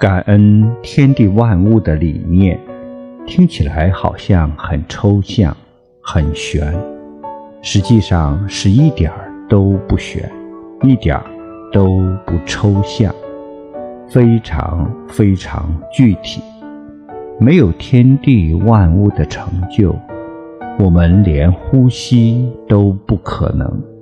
感恩天地万物的理念听起来好像很抽象很玄实际上是一点儿都不玄一点儿都不抽象非常非常具体没有天地万物的成就我们连呼吸都不可能。